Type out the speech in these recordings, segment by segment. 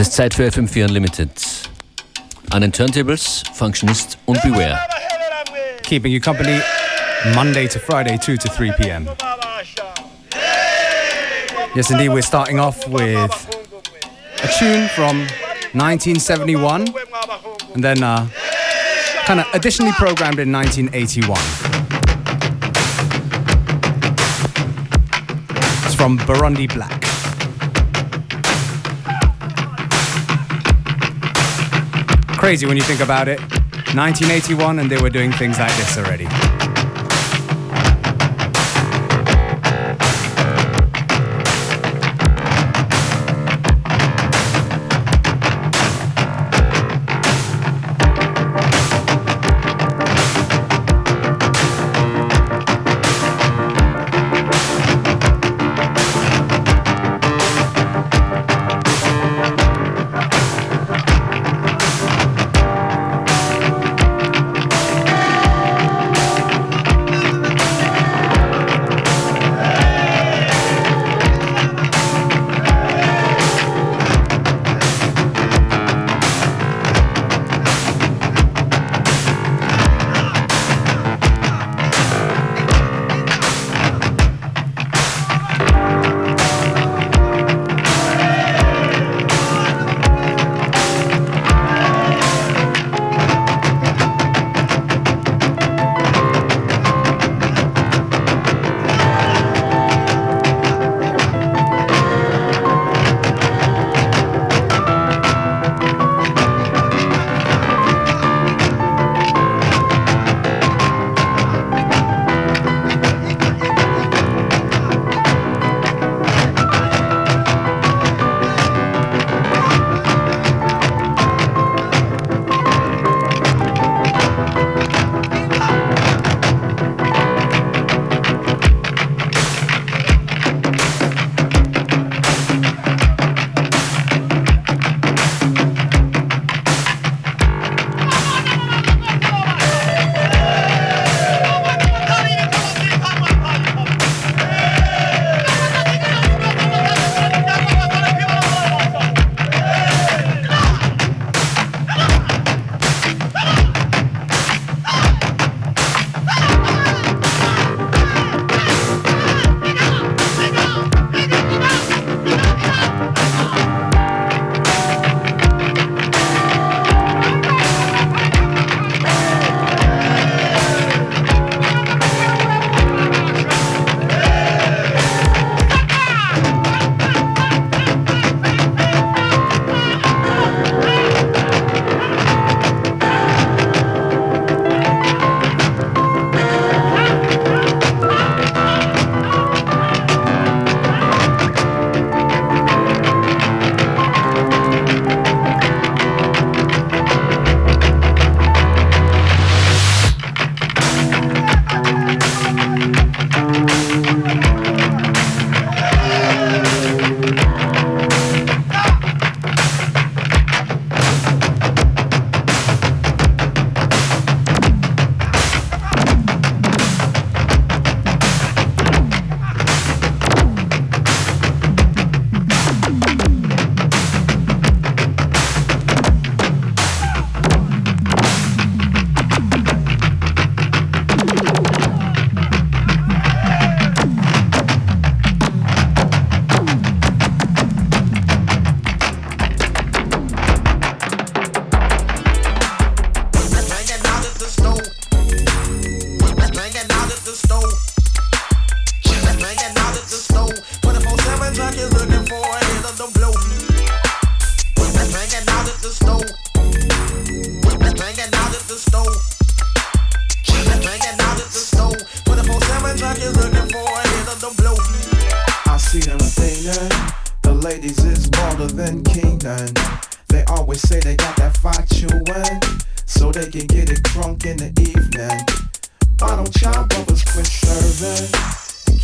ist Zeit für FM4 Unlimited. An den Turntables, Functionist und Beware. Keeping you company Monday to Friday, 2 to 3 p.m. Yes, indeed, we're starting off with a tune from 1971 and then uh, kind of additionally programmed in 1981. It's from Burundi Black. Crazy when you think about it. 1981 and they were doing things like this already.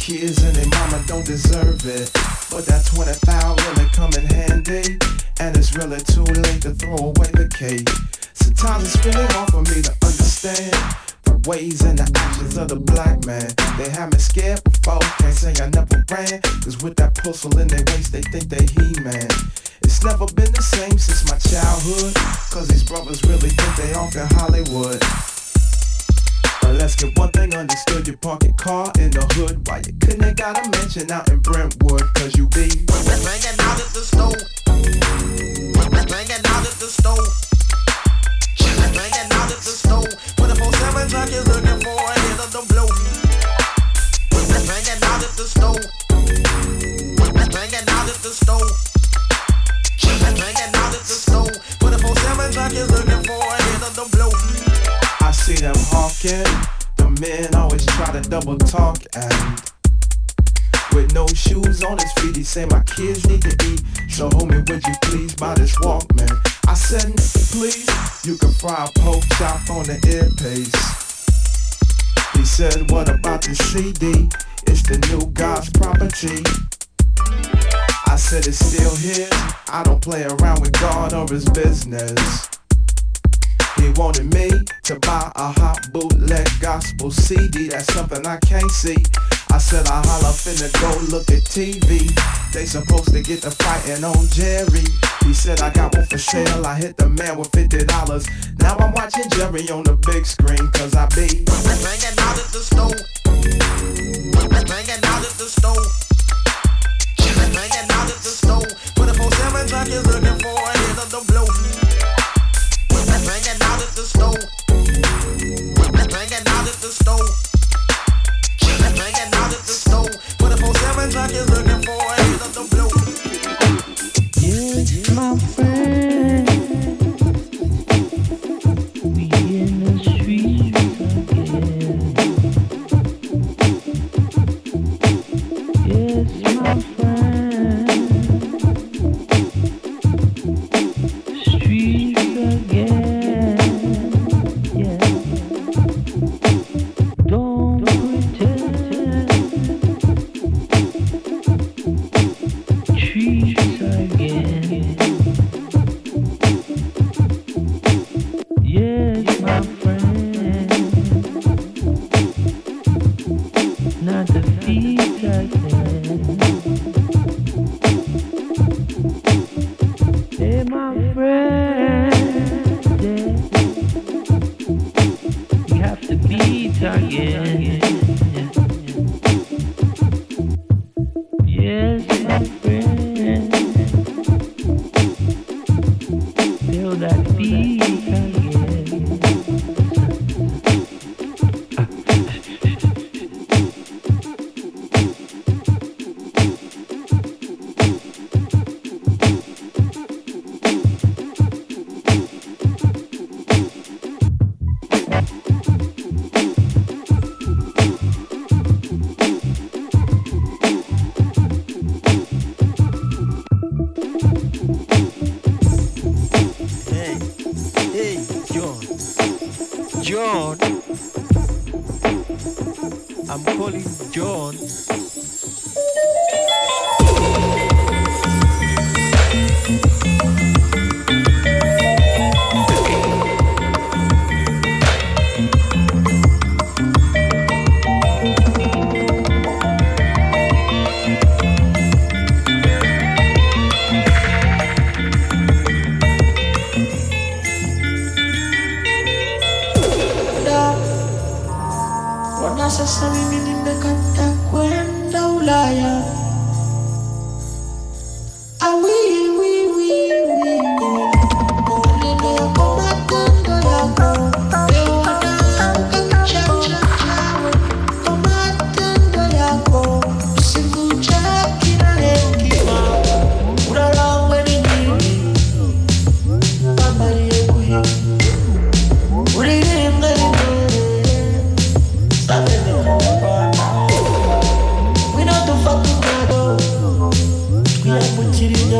kids and their mama don't deserve it. But that 25 really come in handy, and it's really too late to throw away the cake. Sometimes it's really hard for me to understand the ways and the actions of the black man. They have me scared before, can't say I never ran. Cause with that pistol in their waist, they think they He-Man. It's never been the same since my childhood. Cause these brothers really think they off in Hollywood. Let's get one thing understood. You park your car in the hood. Why you couldn't have got a mansion out in Brentwood? Cause you be banging out at the stove. Banging out at the stove. Banging out at the stove. 24-7 truck is looking for a hit of the blow. Banging out at the. Banging out at the. Banging out at the stove. 24-7 truck is looking for a hit of the. See them hawking. The men always try to double talk and with no shoes on his feet, he say my kids need to eat. So homie, would you please buy this Walkman? I said, please, you can fry a pork chop on the earpiece. He said, what about the CD? It's the new God's property. I said it's still his. I don't play around with God or his business. He wanted me to buy a hot bootleg gospel CD. That's something I can't see. I said I holla finna go look at TV. They supposed to get the fighting on Jerry. He said I got one for sale. I hit the man with fifty dollars. Now I'm watching Jerry on the big screen cause I be banging out at the stove. Banging out at the stove. Banging out at the stove. 24-7 truck is looking for a hit of the blow. Out at the stove. Banging out at the stove. Banging out at the stove. 24-7 truck is looking for of the blow. Yeah, my friend.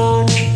on.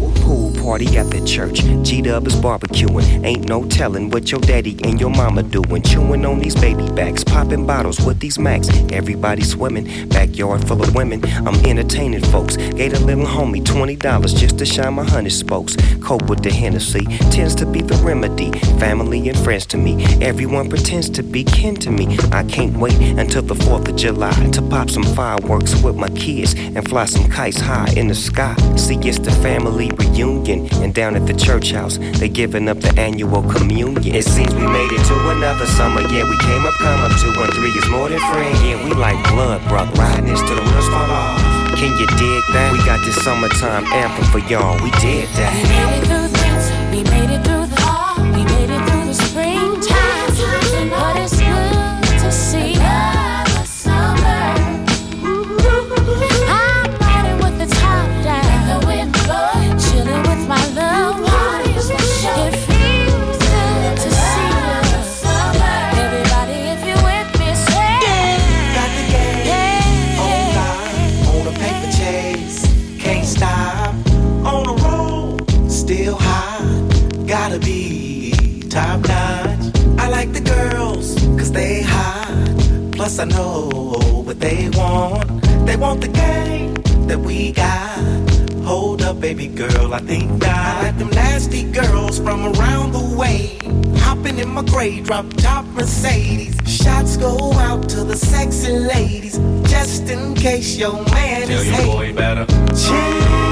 Party at the church. G Dub is barbecuing. Ain't no telling what your daddy and your mama doing. Chewing on these baby backs, popping bottles with these max. Everybody swimming, backyard full of women. I'm entertaining folks. Gave a little homie $20 just to shine my honey spokes. Cope with the Hennessy tends to be the remedy. Family and friends to me. Everyone pretends to be kin to me. I can't wait until the 4th of July to pop some fireworks with my kids and fly some kites high in the sky. See, it's the family reunion. And down at the church house, they giving up the annual communion. It seems we made it to another summer. Yeah, we came up, come up. Two and three is more than friend. Yeah, we like blood, brother. Riding this to the wheels fall off. Can you dig that? We got this summertime anthem for y'all. We did We that. made it through things. We made it through I know what they want. They want the game that we got. Hold up, baby girl, I think not. I like them nasty girls from around the way. Hopping in my gray drop top Mercedes. Shots go out to the sexy ladies. Just in case your man Tell is your hating. boy better. Summertime.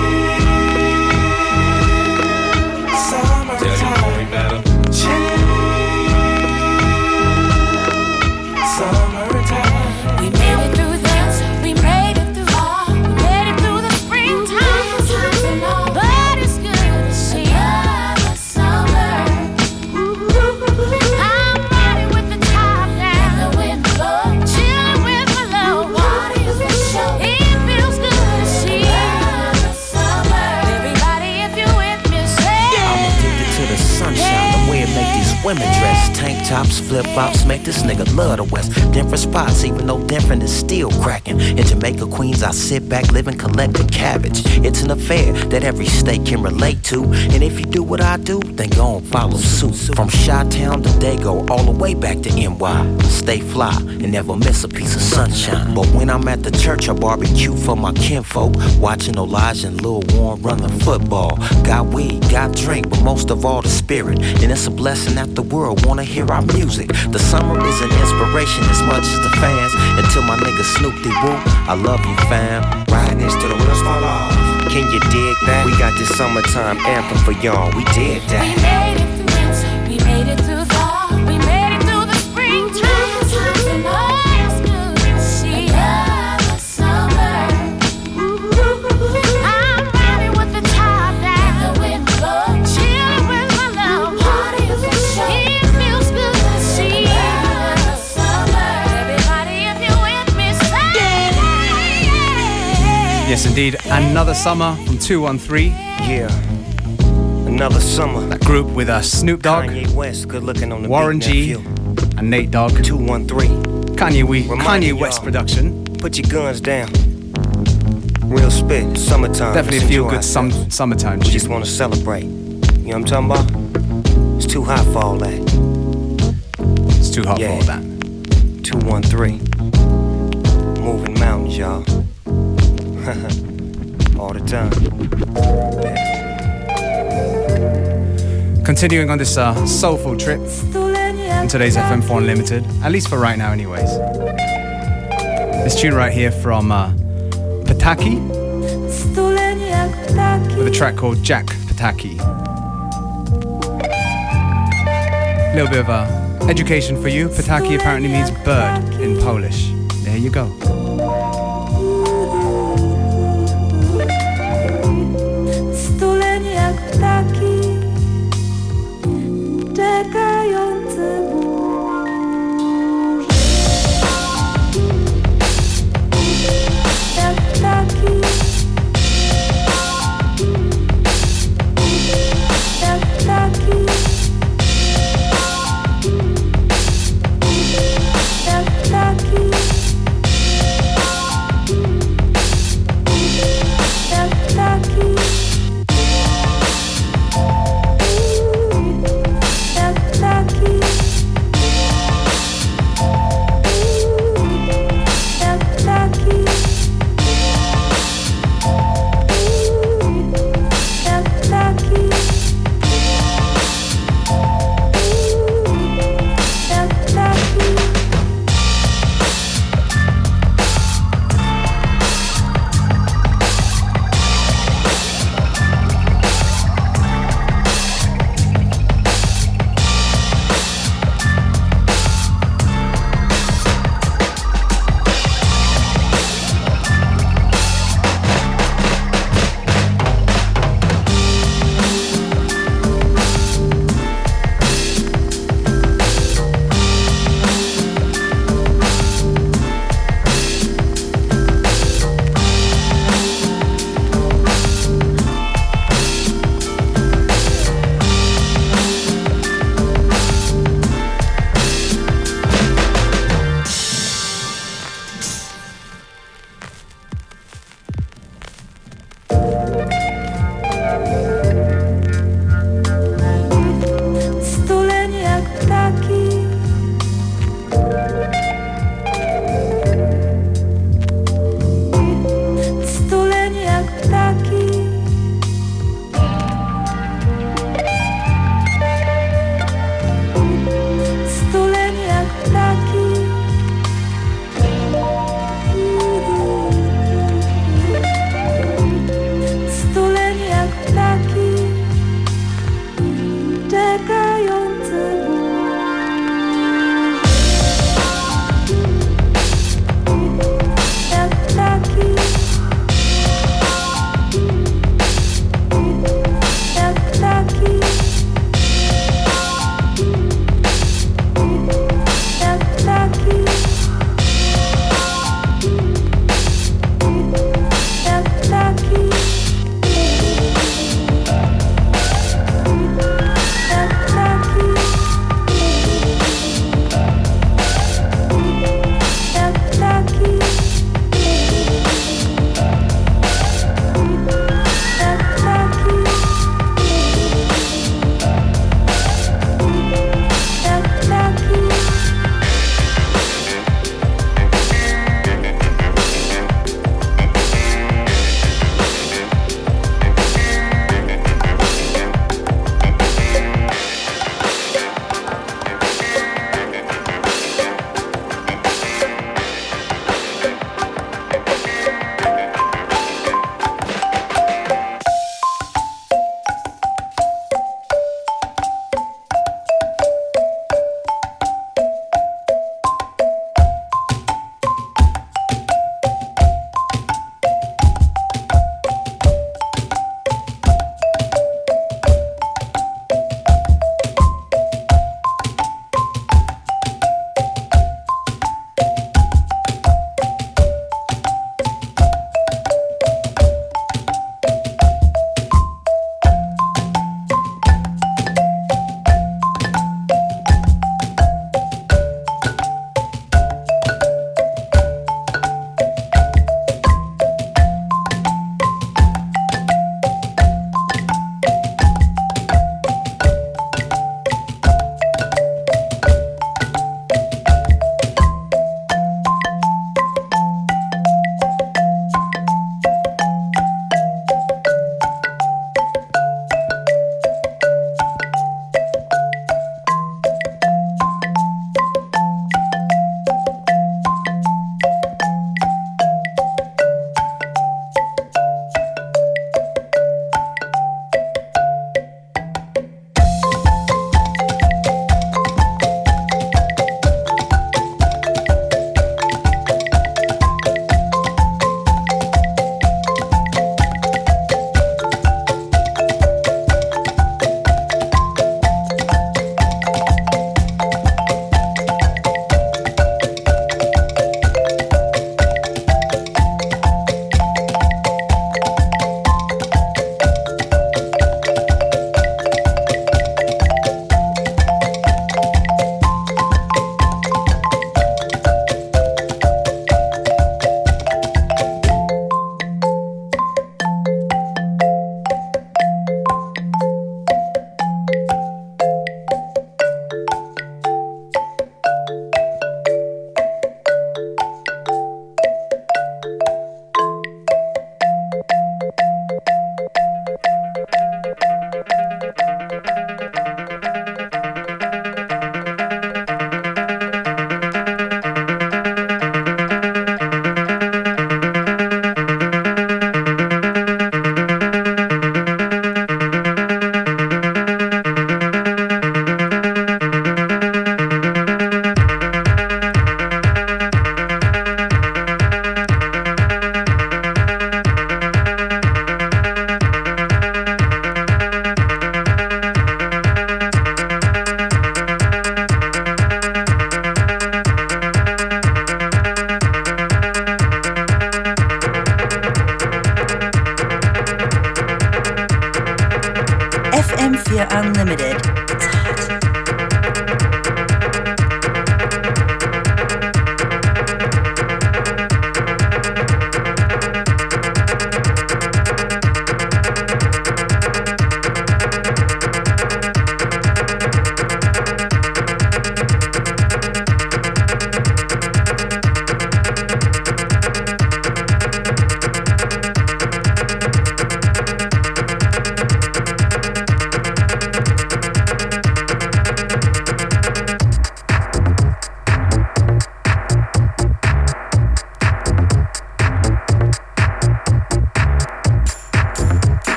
Tops, flip flops, make this nigga love the West. Different spots, even though different is still cracking. In Jamaica, Queens, I sit back, living, collecting cabbage. It's an affair that every state can relate to. And if you do what I do, then go and follow suit. From Chi Town to Dago, all the way back to NY. Stay fly and never miss a piece of sunshine. But when I'm at the church, I barbecue for my kinfolk. Watching Elijah and Lil Warren run the football. Got weed, got drink, but most of all the spirit. And it's a blessing that the world wanna hear our music. The summer is an inspiration as much as the fans. Until my nigga Snoop D Woo, I love you fam. Riding this the wheels fall off. Can you dig that? We got this summertime anthem for y'all. We did that. Yes, indeed. Another summer from 213. Yeah. Another summer. That group with uh, Snoop Dogg, Kanye West, good looking on the Warren G, and Nate Dogg. 213. Kanye, we, Kanye West production. Put your guns down. Real spit, summertime. Definitely feel good sum- summertime We just want to celebrate. You know what I'm talking about? It's too hot for all that. It's too hot Yeah. for all that. 213. Moving mountains, y'all. all the time. Continuing on this uh, soulful trip in today's FM4 Unlimited, at least for right now, anyways. This tune right here from uh, Pataki with a track called Jack Pataki. A little bit of uh, education for you. Pataki apparently means bird in Polish. There you go.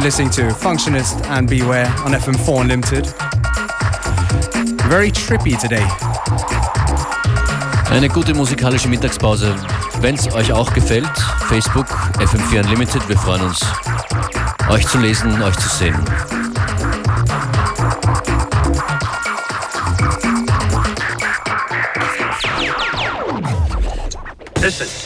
You're listening to Functionist and Beware on FM4 Unlimited. Very trippy today. Eine gute musikalische Mittagspause. Wenn es euch auch gefällt, Facebook, FM4 Unlimited, wir freuen uns, euch zu lesen, euch zu sehen. Listen.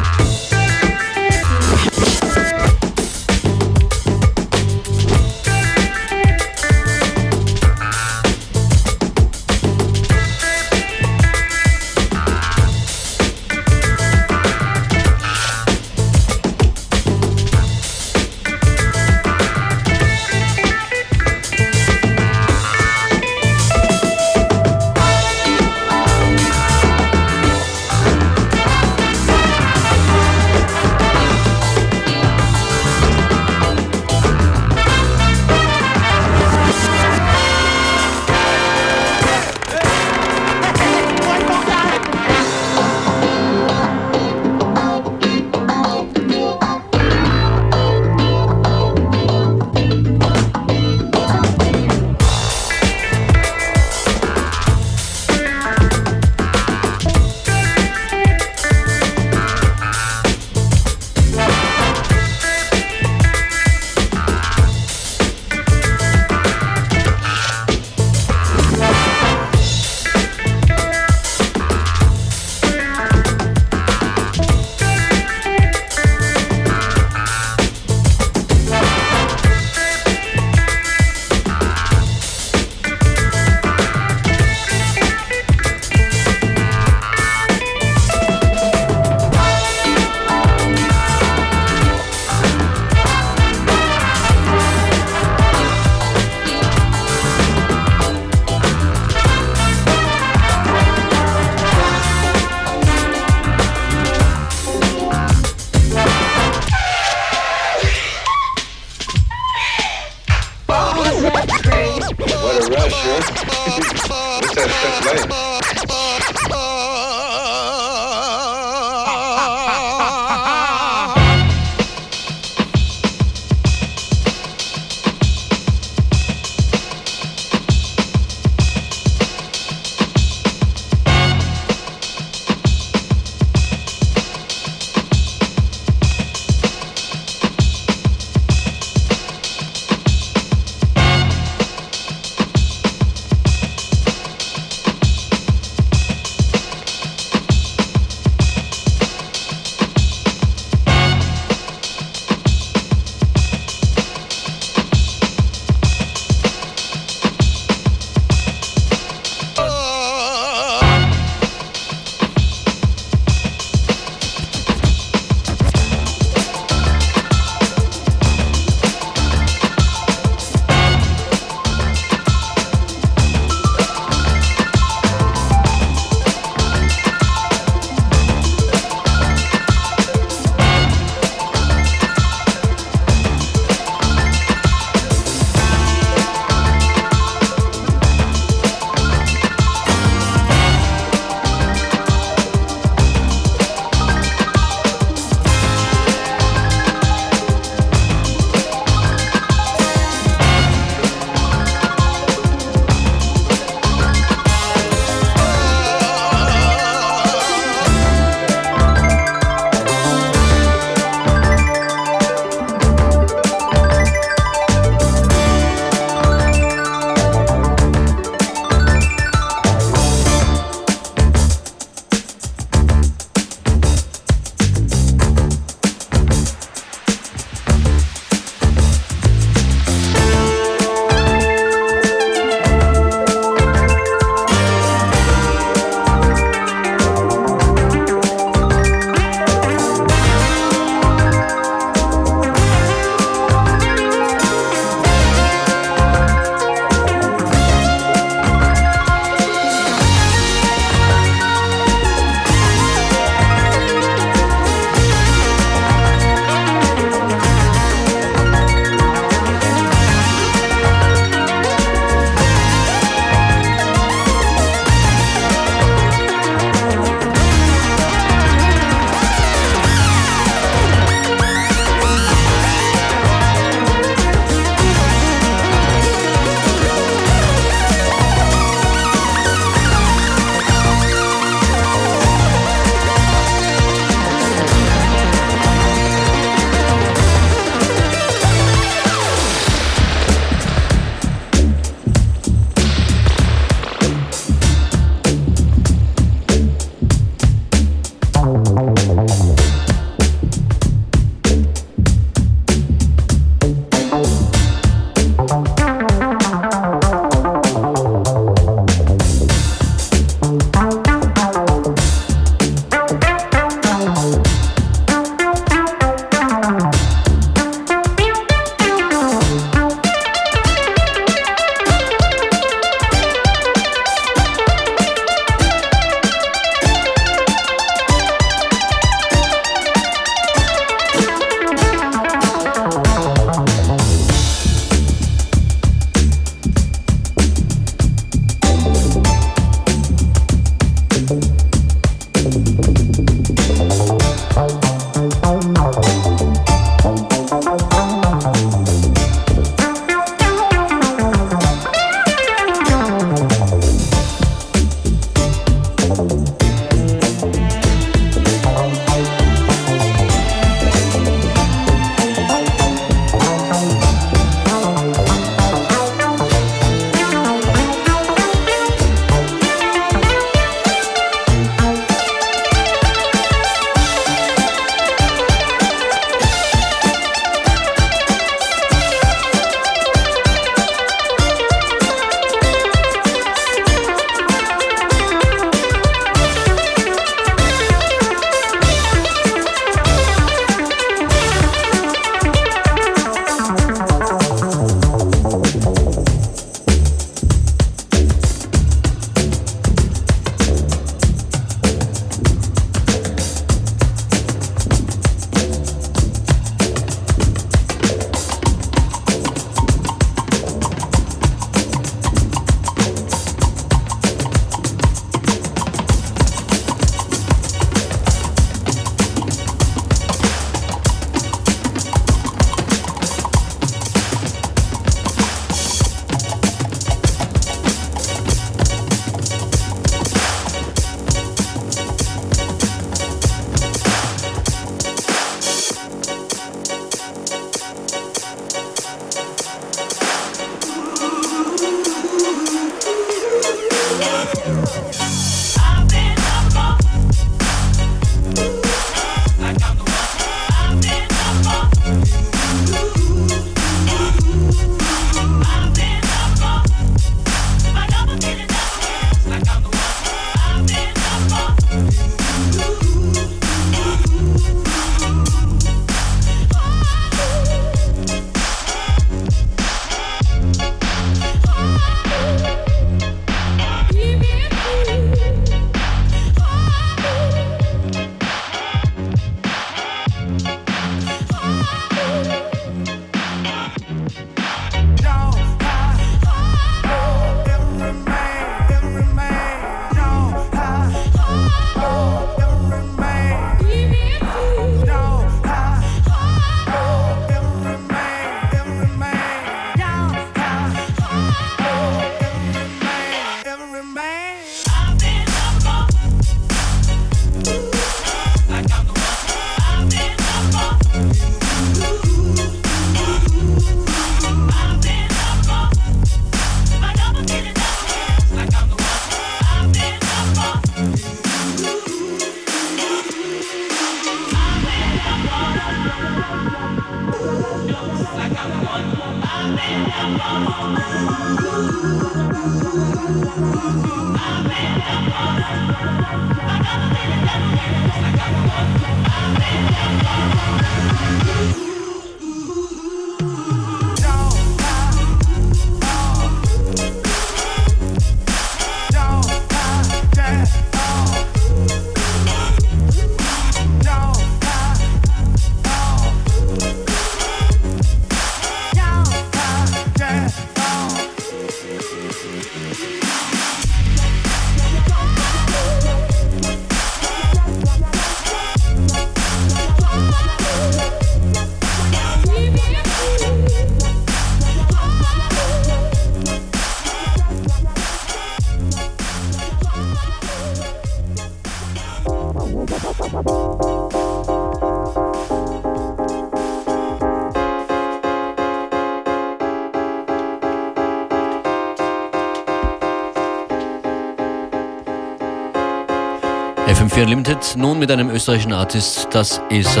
FM4 Unlimited, nun mit einem österreichischen Artist. Das ist äh,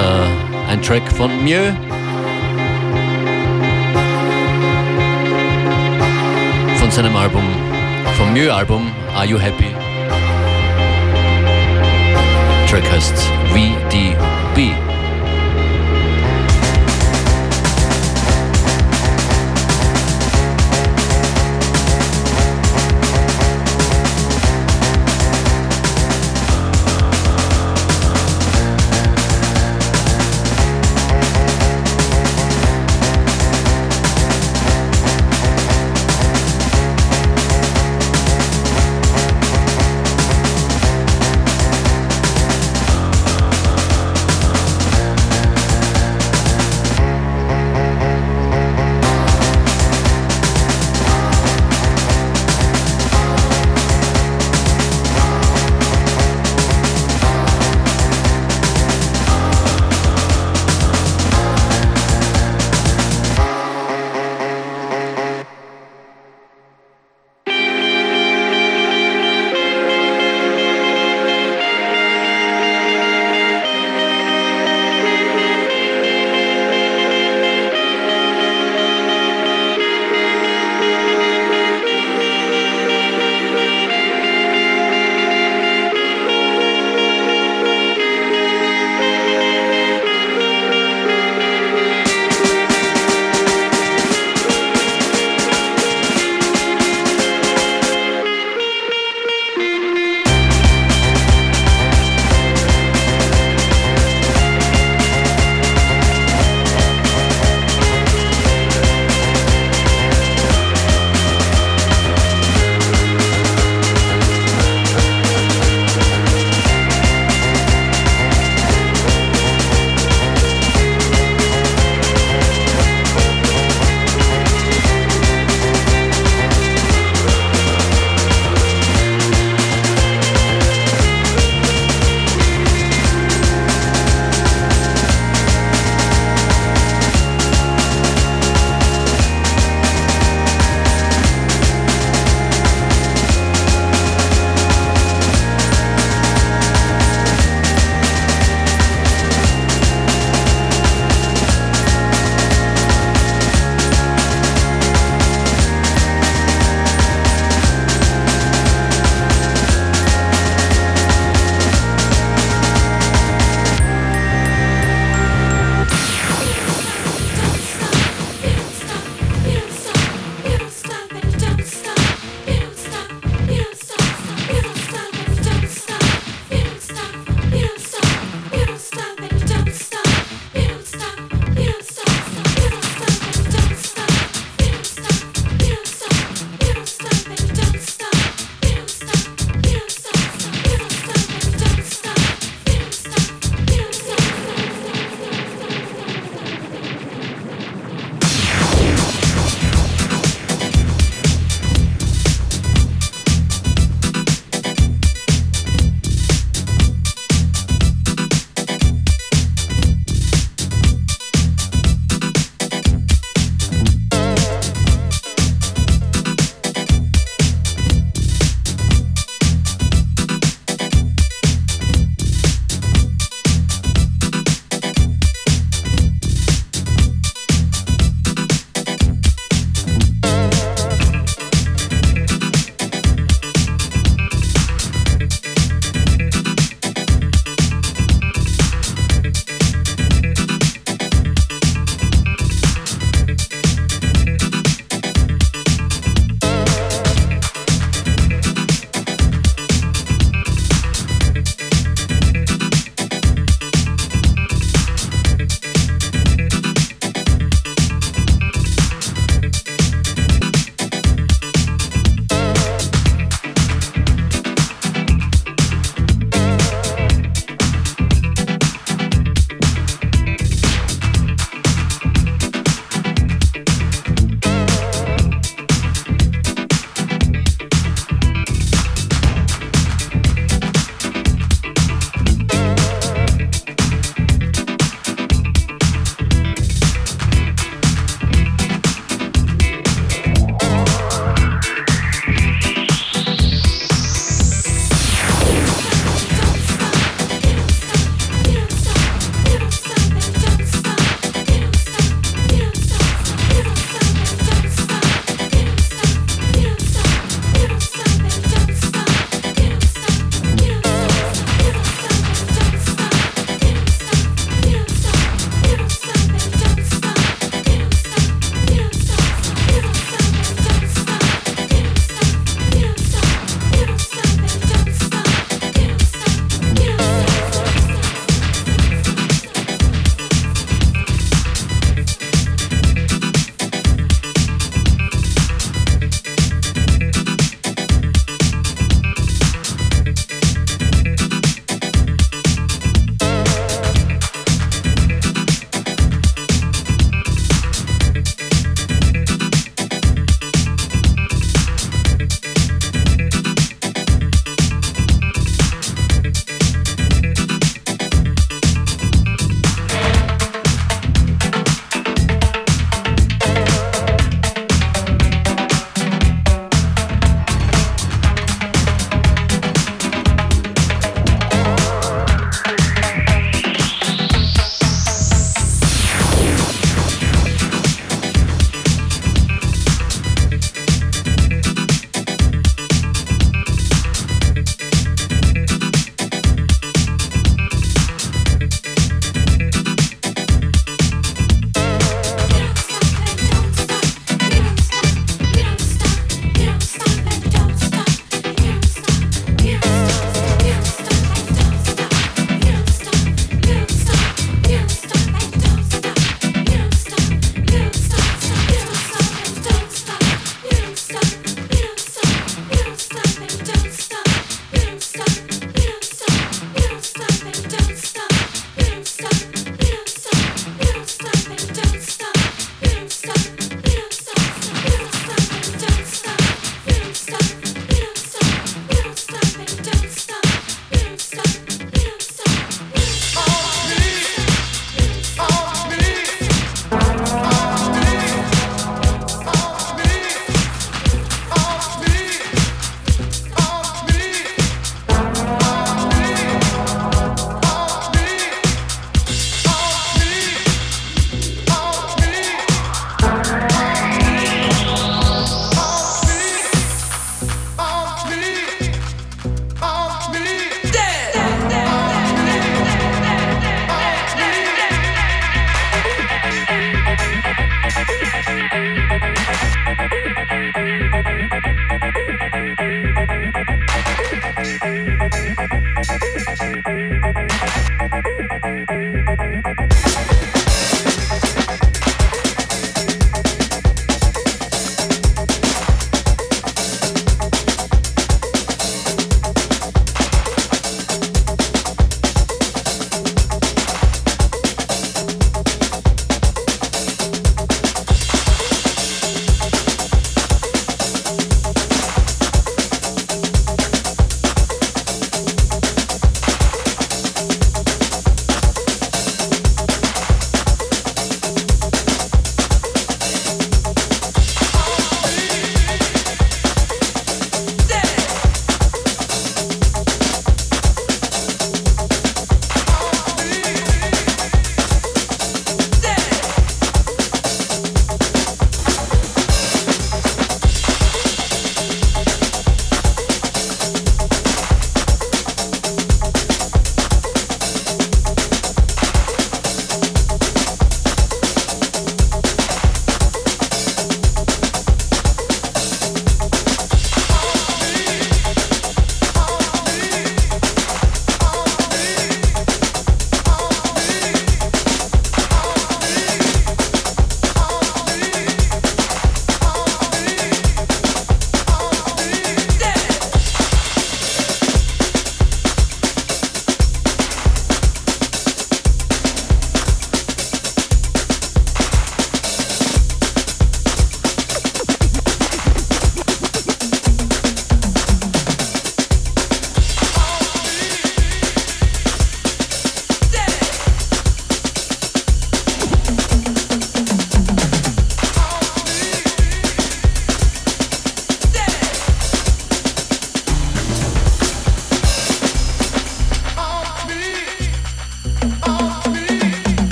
ein Track von Mieux. Von seinem Album, vom Mieux-Album Are You Happy? Track heißt VDB.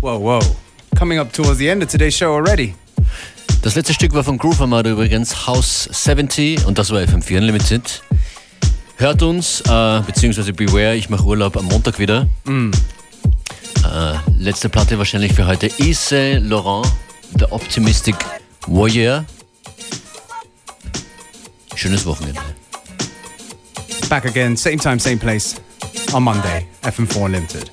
Whoa, whoa. Coming up towards the end of today's show already. Das letzte Stück war von Groove Armada übrigens, House 70 und das war FM4 Unlimited. Hört uns, äh, beziehungsweise Beware, ich mache Urlaub am Montag wieder. Mm. Äh, letzte Platte wahrscheinlich für heute. Isse Laurent, The Optimistic Warrior. Schönes Wochenende. Back again, same time, same place on Monday. FM4 Unlimited.